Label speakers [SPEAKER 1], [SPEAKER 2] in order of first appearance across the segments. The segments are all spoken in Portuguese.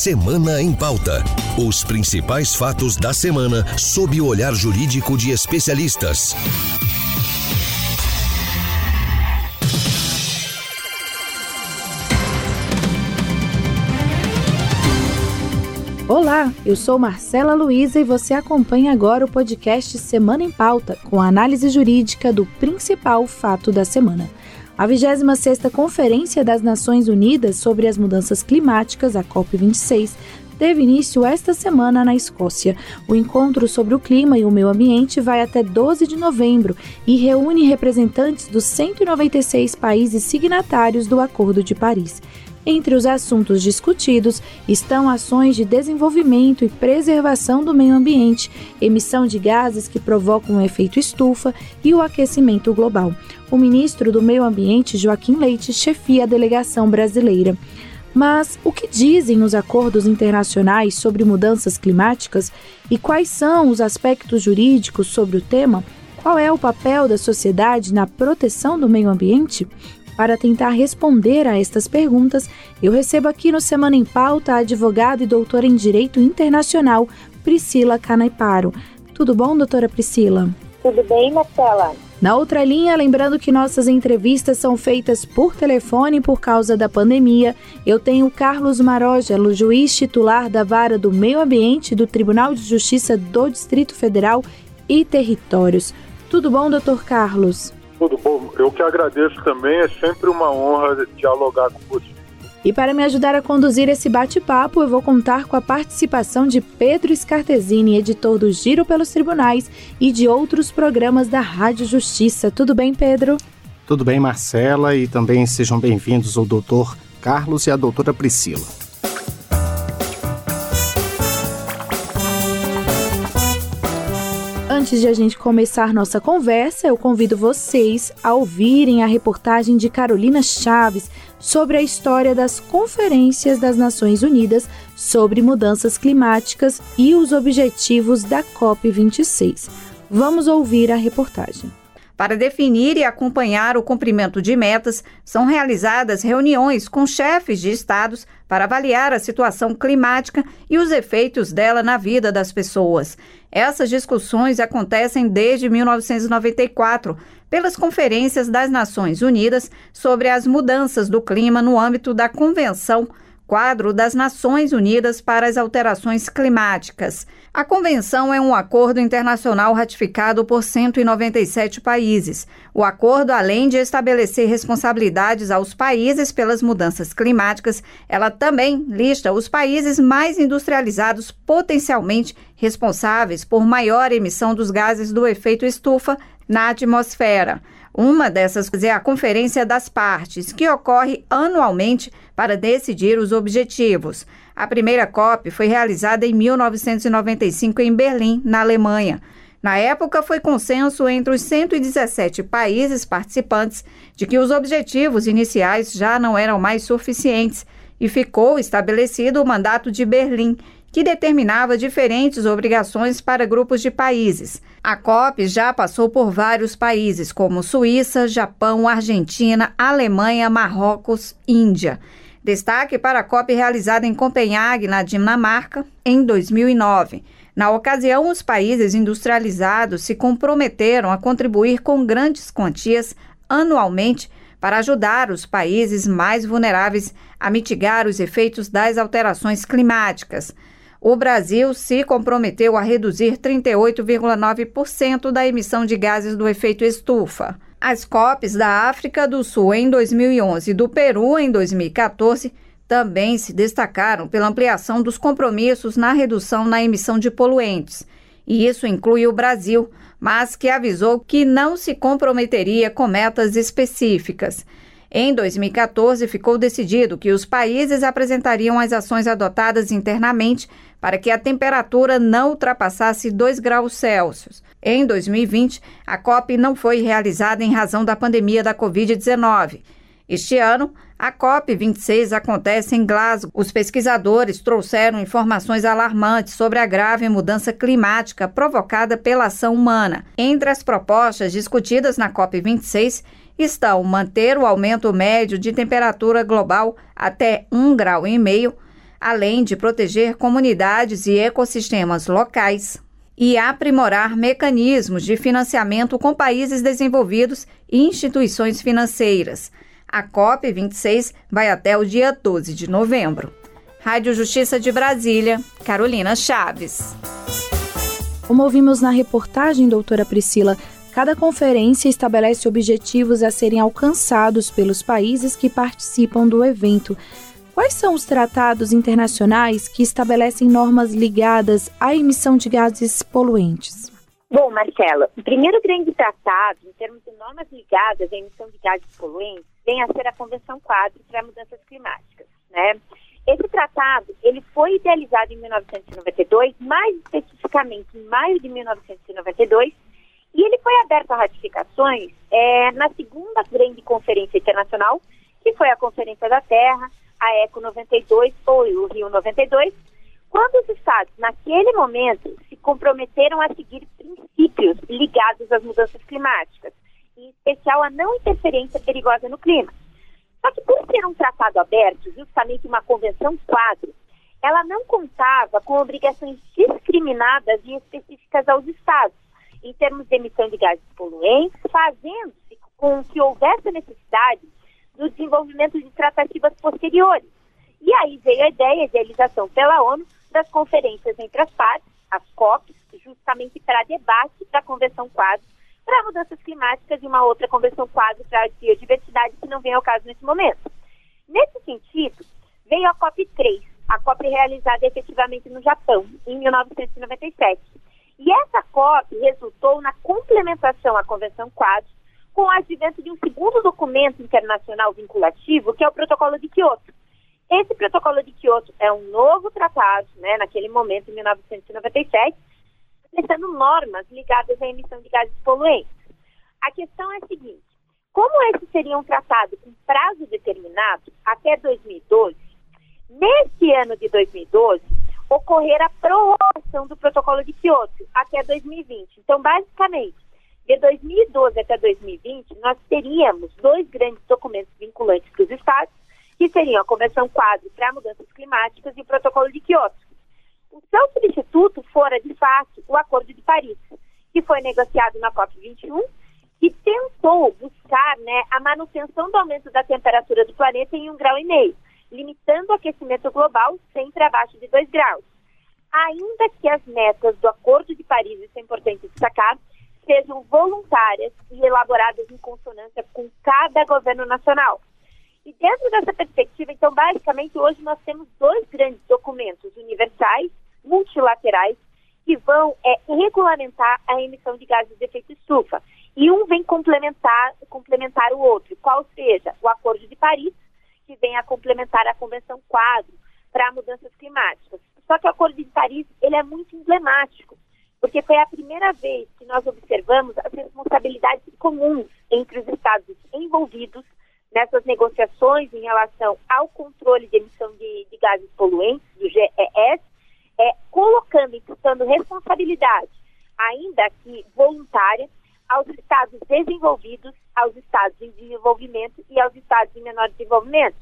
[SPEAKER 1] Semana em Pauta. Os principais fatos da semana sob o olhar jurídico de especialistas.
[SPEAKER 2] Olá, eu sou Marcela Luiza e você acompanha agora o podcast Semana em Pauta, com a análise jurídica do principal fato da semana. A 26ª Conferência das Nações Unidas sobre as Mudanças Climáticas, a COP26, teve início esta semana na Escócia. O encontro sobre o clima e o meio ambiente vai até 12 de novembro e reúne representantes dos 196 países signatários do Acordo de Paris. Entre os assuntos discutidos estão ações de desenvolvimento e preservação do meio ambiente, emissão de gases que provocam o efeito estufa e o aquecimento global. O ministro do Meio Ambiente, Joaquim Leite, chefia a delegação brasileira. Mas o que dizem os acordos internacionais sobre mudanças climáticas e quais são os aspectos jurídicos sobre o tema? Qual é o papel da sociedade na proteção do meio ambiente? Para tentar responder a estas perguntas, eu recebo aqui no Semana em Pauta a advogada e doutora em Direito Internacional, Priscila Canaiparo. Tudo bom, doutora Priscila?
[SPEAKER 3] Tudo bem, Marcela?
[SPEAKER 2] Na outra linha, lembrando que nossas entrevistas são feitas por telefone por causa da pandemia, eu tenho Carlos Marogelo, juiz titular da Vara do Meio Ambiente do Tribunal de Justiça do Distrito Federal e Territórios. Tudo bom, doutor Carlos?
[SPEAKER 4] Tudo bom. Eu que agradeço também. É sempre uma honra dialogar com você.
[SPEAKER 2] E para me ajudar a conduzir esse bate-papo, eu vou contar com a participação de Pedro Scartesini, editor do Giro pelos Tribunais e de outros programas da Rádio Justiça. Tudo bem, Pedro?
[SPEAKER 5] Tudo bem, Marcela, e também sejam bem-vindos o doutor Carlos e a doutora Priscila.
[SPEAKER 2] Antes de a gente começar nossa conversa, eu convido vocês a ouvirem a reportagem de Carolina Chaves sobre a história das conferências das Nações Unidas sobre mudanças climáticas e os objetivos da COP26. Vamos ouvir a reportagem.
[SPEAKER 6] Para definir e acompanhar o cumprimento de metas, são realizadas reuniões com chefes de estados para avaliar a situação climática e os efeitos dela na vida das pessoas. Essas discussões acontecem desde 1994, pelas conferências das Nações Unidas sobre as mudanças do clima no âmbito da Convenção Quadro das Nações Unidas para as Alterações Climáticas. A convenção é um acordo internacional ratificado por 197 países. O acordo, além de estabelecer responsabilidades aos países pelas mudanças climáticas, ela também lista os países mais industrializados potencialmente responsáveis por maior emissão dos gases do efeito estufa na atmosfera. Uma dessas é a Conferência das Partes, que ocorre anualmente para decidir os objetivos. A primeira COP foi realizada em 1995 em Berlim, na Alemanha. Na época, foi consenso entre os 117 países participantes de que os objetivos iniciais já não eram mais suficientes e ficou estabelecido o Mandato de Berlim, que determinava diferentes obrigações para grupos de países. A COP já passou por vários países, como Suíça, Japão, Argentina, Alemanha, Marrocos, Índia. Destaque para a COP realizada em Copenhague, na Dinamarca, em 2009. Na ocasião, os países industrializados se comprometeram a contribuir com grandes quantias anualmente para ajudar os países mais vulneráveis a mitigar os efeitos das alterações climáticas o Brasil se comprometeu a reduzir 38,9% da emissão de gases do efeito estufa. As COPs da África do Sul em 2011 e do Peru em 2014 também se destacaram pela ampliação dos compromissos na redução na emissão de poluentes. E isso inclui o Brasil, mas que avisou que não se comprometeria com metas específicas. Em 2014, ficou decidido que os países apresentariam as ações adotadas internamente para que a temperatura não ultrapassasse 2 graus Celsius. Em 2020, a COP não foi realizada em razão da pandemia da Covid-19. Este ano, a COP26 acontece em Glasgow. Os pesquisadores trouxeram informações alarmantes sobre a grave mudança climática provocada pela ação humana. Entre as propostas discutidas na COP26 estão manter o aumento médio de temperatura global até 1,5 grau, além de proteger comunidades e ecossistemas locais e aprimorar mecanismos de financiamento com países desenvolvidos e instituições financeiras. A COP26 vai até o dia 12 de novembro. Rádio Justiça de Brasília, Carolina Chaves.
[SPEAKER 2] Como ouvimos na reportagem, doutora Priscila, cada conferência estabelece objetivos a serem alcançados pelos países que participam do evento. Quais são os tratados internacionais que estabelecem normas ligadas à emissão de gases poluentes?
[SPEAKER 3] Bom, Marcela, o primeiro grande tratado, em termos de normas ligadas à emissão de gases poluentes, vem a ser a Convenção Quadro para Mudanças Climáticas, né? Esse tratado, ele foi idealizado em 1992, mais especificamente em maio de 1992, e ele foi aberto a ratificações é, na segunda grande conferência internacional, que foi a Conferência da Terra, a ECO 92 ou o Rio 92, quando os estados, naquele momento, se comprometeram a seguir princípios ligados às mudanças climáticas, em especial a não interferência perigosa no clima. Só que por ser um tratado aberto, justamente uma convenção quadro, ela não contava com obrigações discriminadas e específicas aos estados, em termos de emissão de gases poluentes, fazendo-se com que houvesse a necessidade do desenvolvimento de tratativas posteriores. E aí veio a ideia de realização pela ONU das conferências entre as partes, as COPs, justamente para debate da Convenção Quadro para mudanças climáticas e uma outra Convenção Quadro para a biodiversidade, que não vem ao caso nesse momento. Nesse sentido, veio a COP3, a COP realizada efetivamente no Japão, em 1997. E essa COP resultou na complementação à Convenção Quadro com o advento de um segundo documento internacional vinculativo, que é o Protocolo de Quioto. Esse Protocolo de Quioto é um novo tratado, né, naquele momento, em 1997, estabelecendo normas ligadas à emissão de gases poluentes. A questão é a seguinte: como esse seria um tratado com prazo determinado até 2012, nesse ano de 2012, ocorrer a prorrogação do protocolo de Quioto até 2020. Então, basicamente, de 2012 até 2020, nós teríamos dois grandes documentos vinculantes para os estados, que seriam a Convenção Quadro para Mudanças Climáticas e o Protocolo de Quioto. O seu substituto fora, de fato, o Acordo de Paris, que foi negociado na COP21 e tentou buscar né, a manutenção do aumento da temperatura do planeta em um grau e meio, limitando o aquecimento global sempre abaixo de 2 graus. Ainda que as metas do Acordo de Paris, isso é importante destacar, sejam voluntárias e elaboradas em consonância com cada governo nacional. E dentro dessa perspectiva, então, basicamente, hoje nós temos dois grandes documentos universais, multilaterais, que vão é, regulamentar a emissão de gases de efeito estufa. E um vem complementar, complementar o outro, qual seja o Acordo de Paris, vem a complementar a Convenção Quadro para mudanças climáticas. Só que o Acordo de Paris ele é muito emblemático, porque foi a primeira vez que nós observamos as responsabilidades comuns entre os Estados envolvidos nessas negociações em relação ao controle de emissão de, de gases poluentes, do GES, é, colocando, imputando responsabilidade, ainda que voluntária, aos Estados desenvolvidos, aos Estados em desenvolvimento e aos Estados em menor desenvolvimento.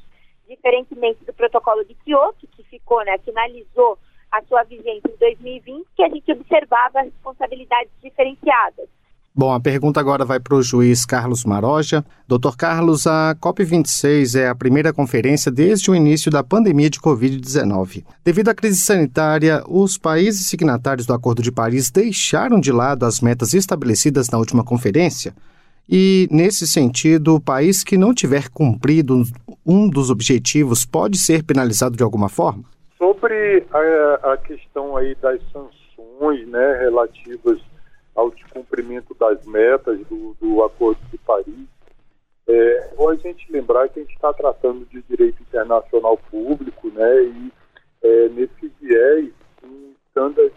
[SPEAKER 3] Diferentemente do protocolo de Kyoto, que ficou, né, finalizou a sua vigência em 2020, que a gente observava responsabilidades diferenciadas.
[SPEAKER 5] Bom, a pergunta agora vai para o juiz Carlos Maroja. Doutor Carlos, a COP26 é a primeira conferência desde o início da pandemia de Covid-19. Devido à crise sanitária, os países signatários do Acordo de Paris deixaram de lado as metas estabelecidas na última conferência. E, nesse sentido, o país que não tiver cumprido um dos objetivos pode ser penalizado de alguma forma?
[SPEAKER 4] Sobre a, a questão aí das sanções né, relativas ao descumprimento das metas do, do Acordo de Paris, é bom a gente lembrar que a gente está tratando de direito internacional público, né, e é, nesse viés, um standard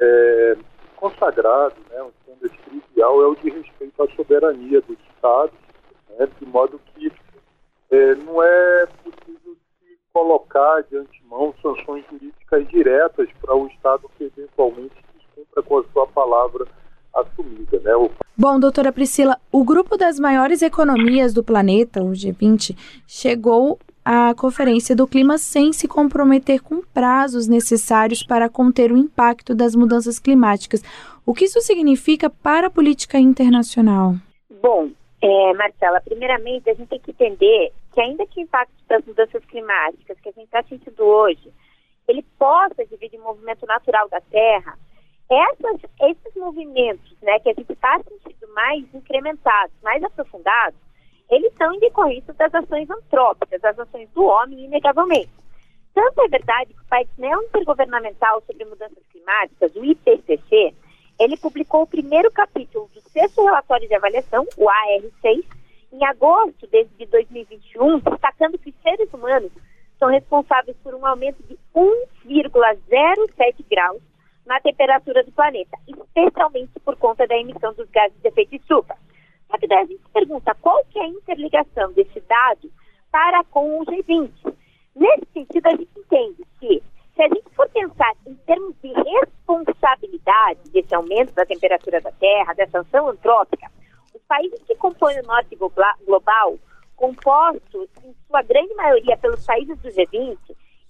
[SPEAKER 4] é, consagrado, né, um standard trivial é o de respeito à soberania dos Estados, né, de modo que é, não é possível se colocar de antemão sanções jurídicas diretas para o Estado que eventualmente descumpra com a sua palavra assumida. Né? O...
[SPEAKER 2] Bom, doutora Priscila, o grupo das maiores economias do planeta, o G20, chegou a Conferência do Clima sem se comprometer com prazos necessários para conter o impacto das mudanças climáticas. O que isso significa para a política internacional?
[SPEAKER 3] Bom, é, Marcela, primeiramente a gente tem que entender que ainda que o impacto das mudanças climáticas que a gente está sentindo hoje, ele possa dividir o movimento natural da Terra, essas, esses movimentos né, que a gente está sentindo mais incrementados, mais aprofundados, eles são decorrência das ações antrópicas, das ações do homem, inegavelmente. Tanto é verdade que o painel intergovernamental sobre mudanças climáticas, o IPCC, ele publicou o primeiro capítulo do sexto relatório de avaliação, o AR6, em agosto de 2021, destacando que os seres humanos são responsáveis por um aumento de 1,07 graus na temperatura do planeta, especialmente por conta da emissão dos gases de efeito estufa. Daí a gente pergunta qual que é a interligação desse dado para com o G20. Nesse sentido, a gente entende que se a gente for pensar em termos de responsabilidade desse aumento da temperatura da Terra, dessa ação antrópica, os países que compõem o norte global, compostos em sua grande maioria pelos países do G20,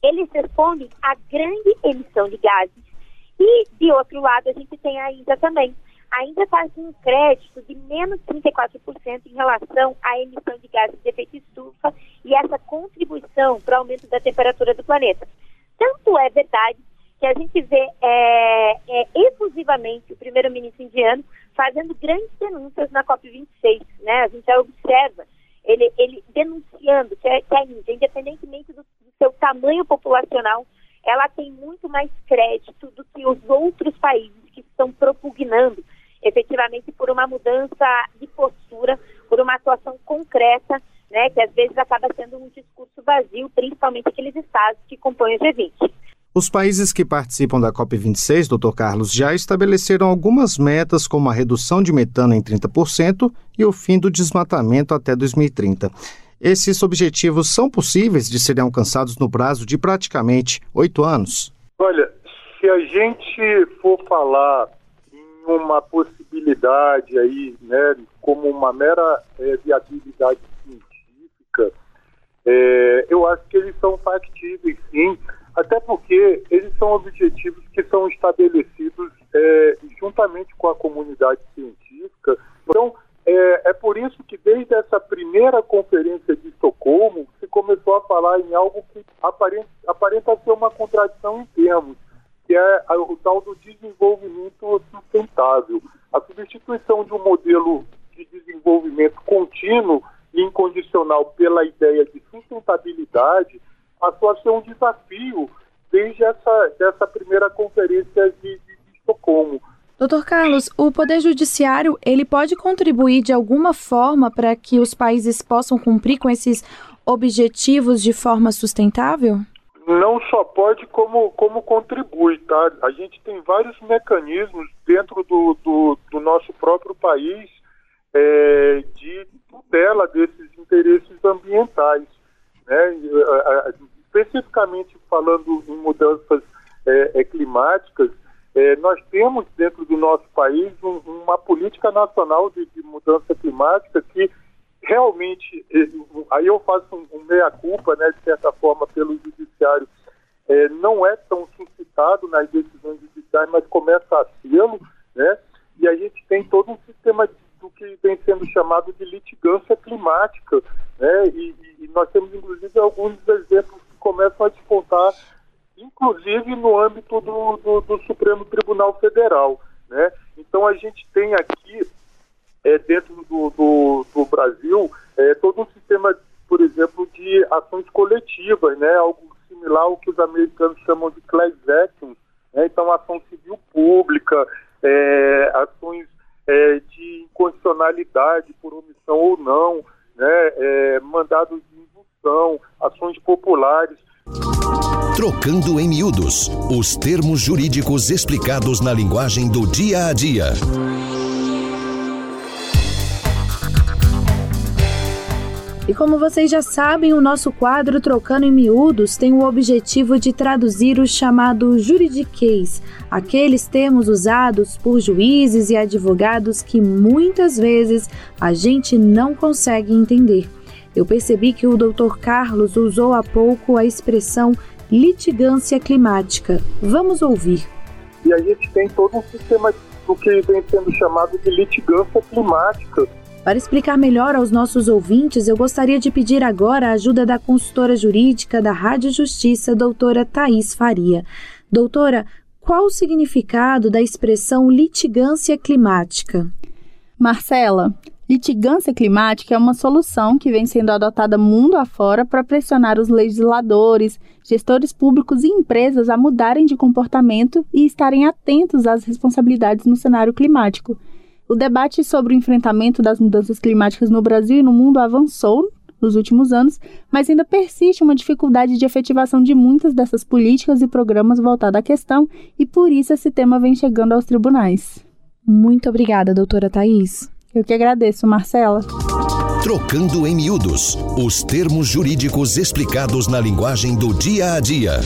[SPEAKER 3] eles respondem à grande emissão de gases. E, de outro lado, a gente tem a Índia também. A Índia faz um crédito de menos 34% em relação à emissão de gases de efeito estufa e essa contribuição para o aumento da temperatura do planeta. Tanto é verdade que a gente vê é, é, exclusivamente o primeiro-ministro indiano fazendo grandes denúncias na COP26. Né? A gente já observa ele, ele denunciando que a, que a Índia, independentemente do, do seu tamanho populacional, ela tem muito mais crédito do que os outros países que estão propugnando efetivamente por uma mudança de postura, por uma atuação concreta né, que às vezes acaba sendo um discurso vazio, principalmente aqueles estados que compõem o G20.
[SPEAKER 5] Os países que participam da COP26, doutor Carlos, já estabeleceram algumas metas, como a redução de metano em 30% e o fim do desmatamento até 2030. Esses objetivos são possíveis de serem alcançados no prazo de praticamente oito anos?
[SPEAKER 4] Olha, se a gente for falar uma possibilidade aí, né, como uma mera é, viabilidade é, eu acho que eles são factíveis, sim, até porque eles são objetivos que são estabelecidos é, juntamente com a comunidade científica. Então, é, é, por isso que desde essa primeira conferência de Estocolmo se começou a falar em algo que aparenta, aparenta ser uma contradição em termos, que é o tal do desenvolvimento sustentável. A substituição de um modelo de desenvolvimento contínuo incondicional pela ideia de sustentabilidade passou a ser um desafio desde essa dessa primeira conferência de, de, de Estocolmo.
[SPEAKER 2] Doutor Carlos, o Poder Judiciário ele pode contribuir de alguma forma para que os países possam cumprir com esses objetivos de forma sustentável?
[SPEAKER 4] Não só pode, como, como contribui, tá? A gente tem vários mecanismos dentro do, do, do nosso próprio país é, de tutela desses interesses ambientais. Né? Especificamente falando em mudanças é, é, climáticas, é, nós temos dentro do nosso país um, uma política nacional de, de, mudança climática que realmente, é, aí eu faço um, um meia-culpa, né, de certa forma, pelo judiciário, é, não é tão suscitado nas decisões judiciais, mas começa a ser, né, e a gente tem todo um sistema de do que vem sendo chamado de litigância climática, né? E, e, nós temos inclusive alguns exemplos que começam a despontar, inclusive no âmbito do, do, do Supremo Tribunal Federal, né? Então a gente tem aqui é, dentro do, do, do Brasil é, todo um sistema, por exemplo, de ações coletivas, né? Algo os americanos chamam de class actions, né? Então ação civil pública, é, ações é, de incondicionalidade por omissão ou não, né, é, mandados de indução, ações populares.
[SPEAKER 1] Trocando em miúdos, os termos jurídicos explicados na linguagem do dia a dia.
[SPEAKER 2] E como vocês já sabem, o nosso quadro Trocando em Miúdos tem o objetivo de traduzir o chamado juridiquês, aqueles termos usados por juízes e advogados que muitas vezes a gente não consegue entender. Eu percebi que o Dr. Carlos usou há pouco a expressão litigância climática. Vamos ouvir.
[SPEAKER 4] E a gente tem todo um sistema do que vem sendo chamado de litigância climática.
[SPEAKER 2] Para explicar melhor aos nossos ouvintes, eu gostaria de pedir agora a ajuda da consultora jurídica da Rádio Justiça, doutora Thais Faria. Doutora, qual o significado da expressão litigância climática?
[SPEAKER 7] Marcela, litigância climática é uma solução que vem sendo adotada mundo afora para pressionar os legisladores, gestores públicos e empresas a mudarem de comportamento e estarem atentos às responsabilidades no cenário climático. O debate sobre o enfrentamento das mudanças climáticas no Brasil e no mundo avançou nos últimos anos, mas ainda persiste uma dificuldade de efetivação de muitas dessas políticas e programas voltados à questão, e por isso esse tema vem chegando aos tribunais.
[SPEAKER 2] Muito obrigada, doutora Thais.
[SPEAKER 7] Eu que agradeço, Marcela.
[SPEAKER 1] Trocando em miúdos os termos jurídicos explicados na linguagem do dia a dia.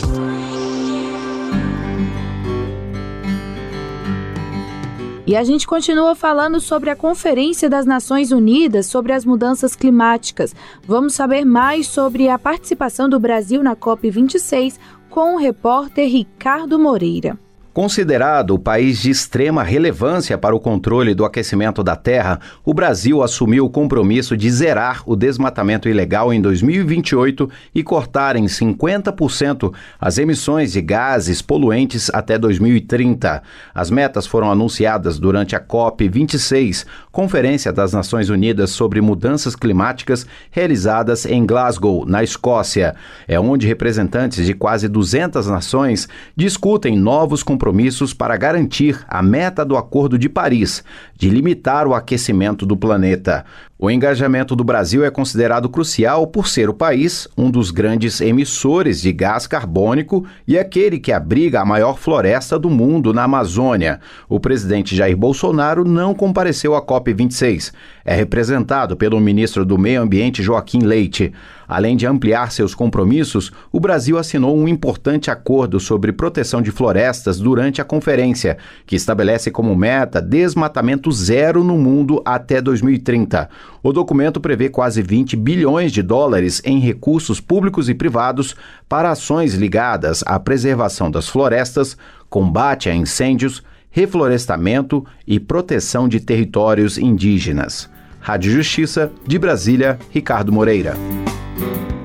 [SPEAKER 2] E a gente continua falando sobre a Conferência das Nações Unidas sobre as Mudanças Climáticas. Vamos saber mais sobre a participação do Brasil na COP26 com o repórter Ricardo Moreira.
[SPEAKER 8] Considerado o país de extrema relevância para o controle do aquecimento da Terra, o Brasil assumiu o compromisso de zerar o desmatamento ilegal em 2028 e cortar em 50% as emissões de gases poluentes até 2030. As metas foram anunciadas durante a COP26, Conferência das Nações Unidas sobre Mudanças Climáticas, realizadas em Glasgow, na Escócia. É onde representantes de quase 200 nações discutem novos compromissos compromissos para garantir a meta do Acordo de Paris, de limitar o aquecimento do planeta. O engajamento do Brasil é considerado crucial por ser o país um dos grandes emissores de gás carbônico e aquele que abriga a maior floresta do mundo na Amazônia. O presidente Jair Bolsonaro não compareceu à COP26. É representado pelo ministro do Meio Ambiente Joaquim Leite. Além de ampliar seus compromissos, o Brasil assinou um importante acordo sobre proteção de florestas durante a conferência, que estabelece como meta desmatamento zero no mundo até 2030. O documento prevê quase 20 bilhões de dólares em recursos públicos e privados para ações ligadas à preservação das florestas, combate a incêndios, reflorestamento e proteção de territórios indígenas. Rádio Justiça, de Brasília, Ricardo Moreira.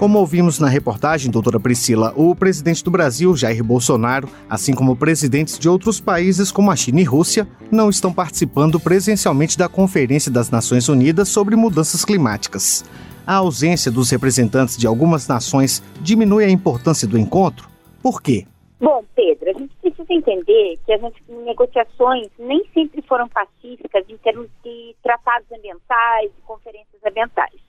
[SPEAKER 5] Como ouvimos na reportagem, doutora Priscila, o presidente do Brasil, Jair Bolsonaro, assim como presidentes de outros países como a China e Rússia, não estão participando presencialmente da Conferência das Nações Unidas sobre Mudanças Climáticas. A ausência dos representantes de algumas nações diminui a importância do encontro? Por quê?
[SPEAKER 3] Bom, Pedro, a gente precisa entender que as negociações nem sempre foram pacíficas em termos de tratados ambientais e conferências ambientais.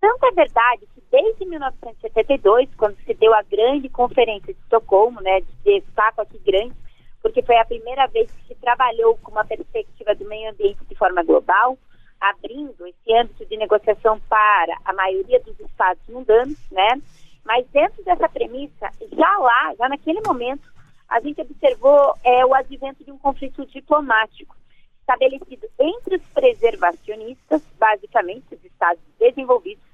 [SPEAKER 3] Tanto é verdade que desde 1972, quando se deu a grande conferência de Estocolmo, né, de destaco aqui grande, porque foi a primeira vez que se trabalhou com uma perspectiva do meio ambiente de forma global, abrindo esse âmbito de negociação para a maioria dos estados mundanos, né? Mas dentro dessa premissa, já lá, já naquele momento, a gente observou é, o advento de um conflito diplomático estabelecido entre os preservacionistas, basicamente os estados desenvolvidos,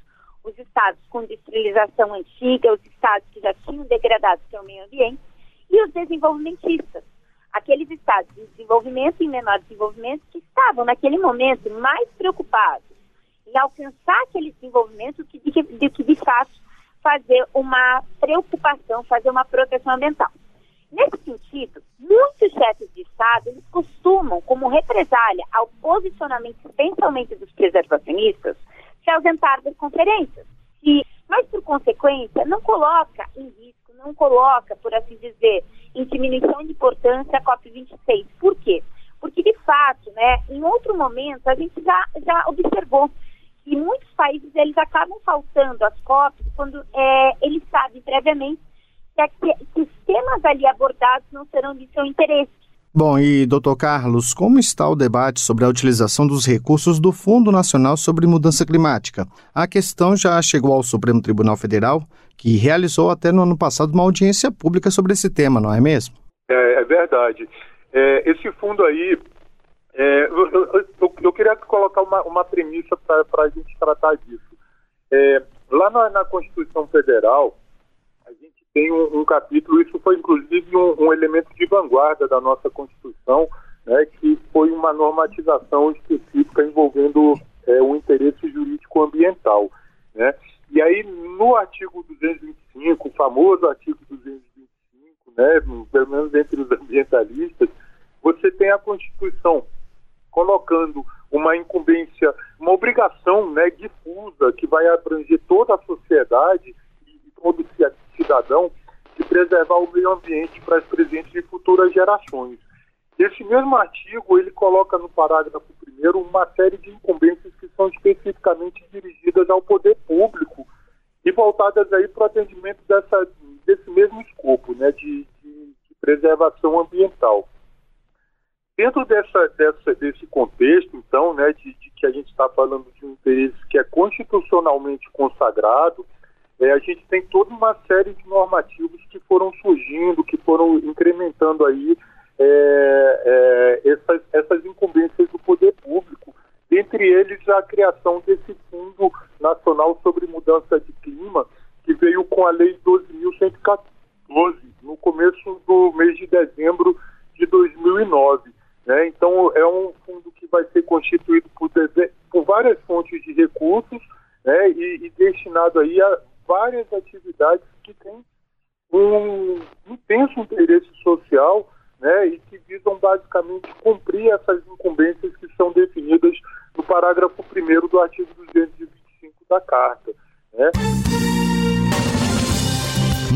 [SPEAKER 3] os estados com industrialização antiga, os estados que já tinham degradado seu meio ambiente, e os desenvolvimentistas, aqueles estados de desenvolvimento e menor desenvolvimento que estavam, naquele momento, mais preocupados em alcançar aquele desenvolvimento do que, de, de, de, fato fazer uma preocupação, fazer uma proteção ambiental. Nesse sentido, muitos chefes de Estado eles costumam, como represália ao posicionamento, especialmente dos preservacionistas, se ausentar das conferências. E, mas, por consequência, não coloca em risco, não coloca, por assim dizer, em diminuição de importância a COP26. Por quê? Porque, de fato, né, em outro momento, a gente já, já observou que muitos países eles acabam faltando às COPs quando é, eles sabem previamente que, que os temas ali abordados não serão de seu interesse.
[SPEAKER 5] Bom, e doutor Carlos, como está o debate sobre a utilização dos recursos do Fundo Nacional sobre Mudança Climática? A questão já chegou ao Supremo Tribunal Federal, que realizou até no ano passado uma audiência pública sobre esse tema, não é mesmo?
[SPEAKER 4] É, é verdade. É, esse fundo aí, é, eu, eu, eu, queria colocar uma, uma premissa para a gente tratar disso. É, lá na, na, Constituição Federal, a gente tem um, um capítulo, isso foi inclusive um, um, elemento de vanguarda da nossa Constituição, né, que foi uma normatização específica envolvendo é, o interesse jurídico ambiental. Né? E aí, no artigo 225, o famoso artigo 225, né, pelo menos entre os ambientalistas, você tem a Constituição colocando uma incumbência, uma obrigação né, difusa que vai abranger toda a sociedade todo cidadão de preservar o meio ambiente para as presentes e futuras gerações. Esse mesmo artigo ele coloca no parágrafo primeiro uma série de incumbências que são especificamente dirigidas ao poder público e voltadas aí para o atendimento dessa, desse mesmo escopo, né, de, de, de preservação ambiental. Dentro dessa, dessa, desse contexto, então, né, de, de que a gente está falando de um interesse que é constitucionalmente consagrado, é, a gente tem toda uma série de normativos que foram surgindo, que foram incrementando aí é, é, essas, essas incumbências do poder público, entre eles a criação desse Fundo Nacional sobre Mudança de Clima, que veio com a Lei 12.114, no começo do mês de dezembro de 2009. Né? Então, é um fundo que vai ser constituído por, por várias fontes de recursos né? e, e, destinado aí a várias atividades que têm um intenso interesse social né? e que visam basicamente cumprir essas incumbências que são definidas no parágrafo 1 do artigo 225 da Carta. Né?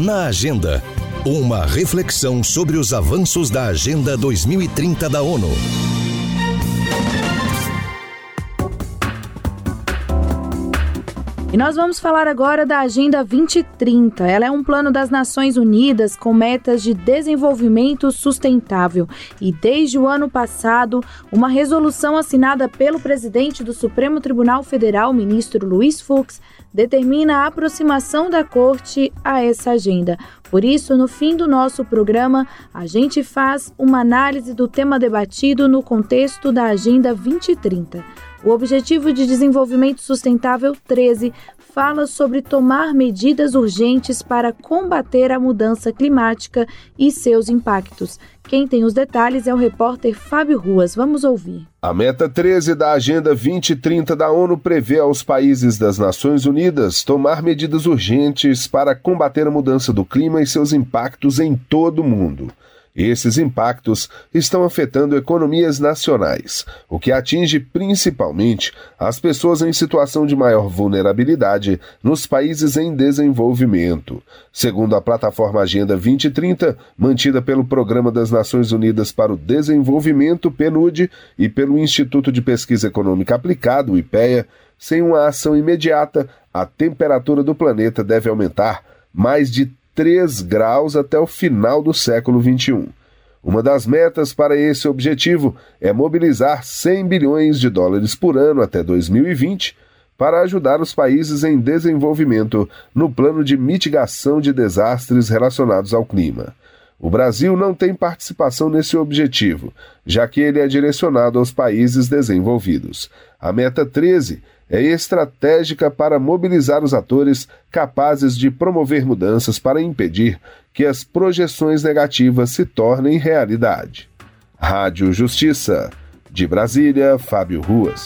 [SPEAKER 1] Na agenda. Uma reflexão sobre os avanços da Agenda 2030 da ONU.
[SPEAKER 2] E nós vamos falar agora da Agenda 2030. Ela é um plano das Nações Unidas com metas de desenvolvimento sustentável. E desde o ano passado, uma resolução assinada pelo presidente do Supremo Tribunal Federal, ministro Luiz Fux, determina a aproximação da Corte a essa agenda. Por isso, no fim do nosso programa, a gente faz uma análise do tema debatido no contexto da Agenda 2030. O Objetivo de Desenvolvimento Sustentável 13 fala sobre tomar medidas urgentes para combater a mudança climática e seus impactos. Quem tem os detalhes é o repórter Fábio Ruas. Vamos ouvir.
[SPEAKER 9] A meta 13 da Agenda 2030 da ONU prevê aos países das Nações Unidas tomar medidas urgentes para combater a mudança do clima e seus impactos em todo o mundo. Esses impactos estão afetando economias nacionais, o que atinge principalmente as pessoas em situação de maior vulnerabilidade nos países em desenvolvimento. Segundo a plataforma Agenda 2030, mantida pelo Programa das Nações Unidas para o Desenvolvimento, PNUD, e pelo Instituto de Pesquisa Econômica Aplicada, IPEA, sem uma ação imediata, a temperatura do planeta deve aumentar mais de 3 graus até o final do século XXI. Uma das metas para esse objetivo é mobilizar 100 bilhões de dólares por ano até 2020 para ajudar os países em desenvolvimento no plano de mitigação de desastres relacionados ao clima. O Brasil não tem participação nesse objetivo, já que ele é direcionado aos países desenvolvidos. A meta 13 é estratégica para mobilizar os atores capazes de promover mudanças para impedir que as projeções negativas se tornem realidade. Rádio Justiça. De Brasília, Fábio Ruas.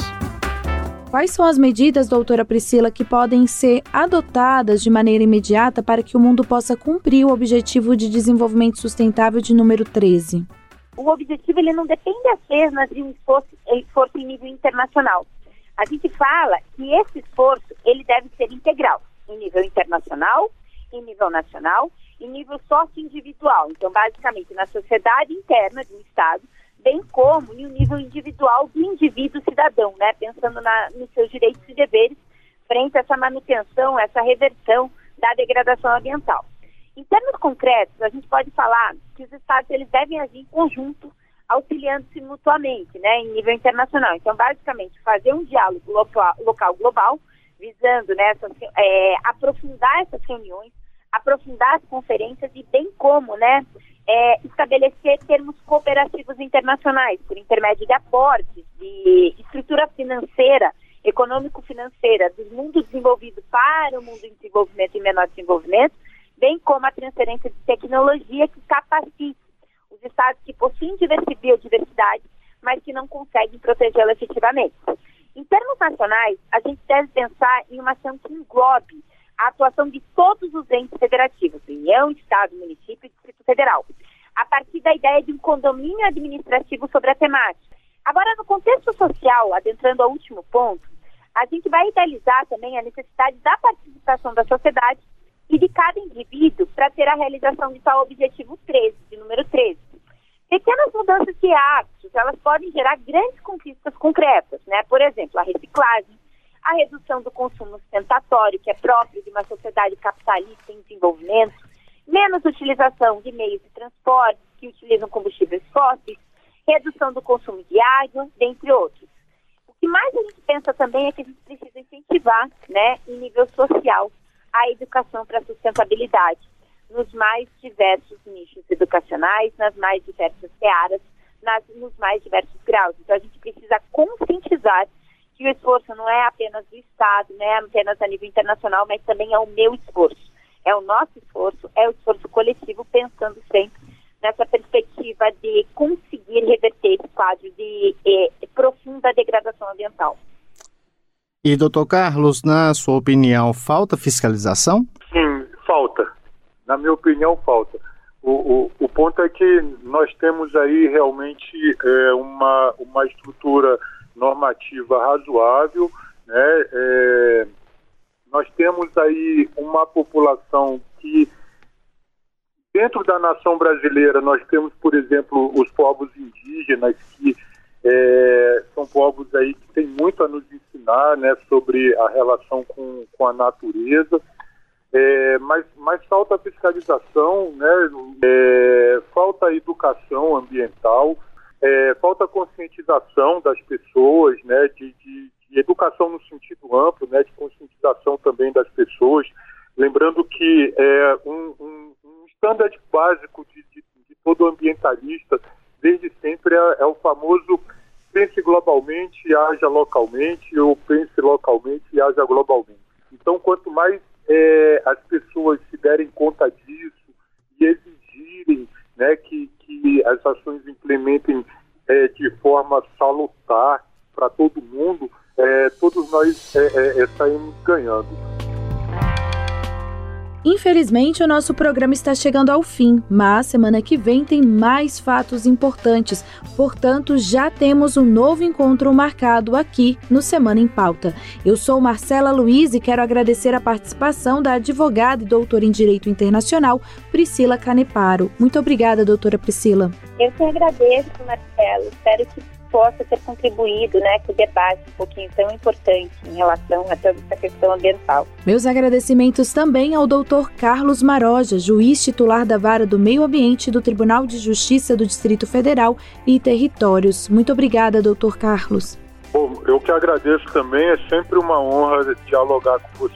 [SPEAKER 2] Quais são as medidas, doutora Priscila, que podem ser adotadas de maneira imediata para que o mundo possa cumprir o Objetivo de Desenvolvimento Sustentável de número 13?
[SPEAKER 3] O objetivo ele não depende apenas de um esforço, esforço em nível internacional a gente fala que esse esforço ele deve ser integral, em nível internacional, em nível nacional, em nível sócio-individual. Então, basicamente, na sociedade interna de um Estado, bem como no nível individual do indivíduo cidadão, né? pensando na, nos seus direitos e deveres frente a essa manutenção, essa reversão da degradação ambiental. Em termos concretos, a gente pode falar que os Estados eles devem agir em conjunto auxiliando-se mutuamente, né, em nível internacional. Então, basicamente, fazer um diálogo local, local global, visando né, essas, é, aprofundar essas reuniões, aprofundar as conferências e bem como, né, é, estabelecer termos cooperativos internacionais, por intermédio de aportes, de estrutura financeira econômico-financeira do mundo desenvolvido para o mundo em desenvolvimento e menor desenvolvimento, bem como a transferência de tecnologia que capacite estados que possuem biodiversidade, mas que não conseguem protegê-la efetivamente. Em termos nacionais, a gente deve pensar em uma ação que englobe a atuação de todos os entes federativos, União, Estado, Município e Distrito Federal, a partir da ideia de um condomínio administrativo sobre a temática. Agora, no contexto social, adentrando ao último ponto, a gente vai idealizar também a necessidade da participação da sociedade e de cada indivíduo para ter a realização de tal objetivo 13, de número 13. Pequenas mudanças de hábitos, elas podem gerar grandes conquistas concretas, né? Por exemplo, a reciclagem, a redução do consumo ostentatório, que é próprio de uma sociedade capitalista em desenvolvimento, menos utilização de meios de transporte que utilizam combustíveis fósseis, redução do consumo de água, dentre outros. O que mais a gente pensa também é que a gente precisa incentivar, né, em nível social, a educação para a sustentabilidade nos mais diversos nichos educacionais, nas mais diversas searas, nas, nos mais diversos graus. Então, a gente precisa conscientizar que o esforço não é apenas do Estado, não é apenas a nível internacional, mas também é o meu esforço. É o nosso esforço, é o esforço coletivo, pensando sempre nessa perspectiva de conseguir reverter esse quadro de eh, profunda degradação ambiental.
[SPEAKER 5] E, doutor Carlos, na sua opinião, falta fiscalização?
[SPEAKER 4] Sim, falta. Na minha opinião, falta. O, o, o ponto é que nós temos aí realmente é, uma, uma estrutura normativa razoável, né? É, nós temos aí uma população que dentro da nação brasileira nós temos, por exemplo, os povos indígenas que é, são povos aí que têm muito a nos ensinar, né, sobre a relação com, com a natureza. É, mas, mas falta fiscalização, né, é, falta educação ambiental, é, falta conscientização das pessoas, né, de, de, de, educação no sentido amplo, né, de conscientização também das pessoas, lembrando que é, um, um, um standard básico de, de, de, todo ambientalista, desde sempre, é, é o famoso pense globalmente, haja localmente, ou pense localmente e haja globalmente. Então, quanto mais é, as pessoas se derem conta disso e exigirem né, que, que as ações implementem é, de forma salutar para todo mundo, é, todos nós é, é, é, saímos ganhando.
[SPEAKER 2] Infelizmente, o nosso programa está chegando ao fim, mas semana que vem tem mais fatos importantes. Portanto, já temos um novo encontro marcado aqui no Semana em Pauta. Eu sou Marcela Luiz e quero agradecer a participação da advogada e doutora em Direito Internacional, Priscila Caneparo. Muito obrigada, doutora Priscila.
[SPEAKER 3] Eu que agradeço, Marcelo. Espero que possa ter contribuído né, com o debate um pouquinho tão importante em relação a toda essa questão ambiental.
[SPEAKER 2] Meus agradecimentos também ao doutor Carlos Maroja, juiz titular da Vara do Meio Ambiente do Tribunal de Justiça do Distrito Federal e Territórios. Muito obrigada, doutor Carlos.
[SPEAKER 4] Bom, eu que agradeço também, é sempre uma honra dialogar com você.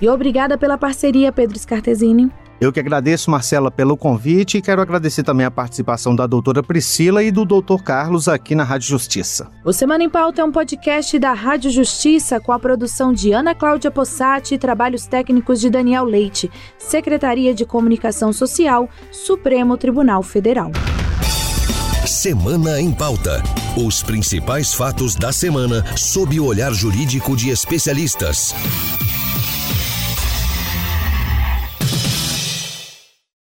[SPEAKER 2] E obrigada pela parceria, Pedro Scartesini.
[SPEAKER 5] Eu que agradeço, Marcela, pelo convite e quero agradecer também a participação da doutora Priscila e do doutor Carlos aqui na Rádio Justiça.
[SPEAKER 2] O Semana em Pauta é um podcast da Rádio Justiça com a produção de Ana Cláudia Possati e trabalhos técnicos de Daniel Leite, Secretaria de Comunicação Social, Supremo Tribunal Federal.
[SPEAKER 1] Semana em Pauta. Os principais fatos da semana sob o olhar jurídico de especialistas.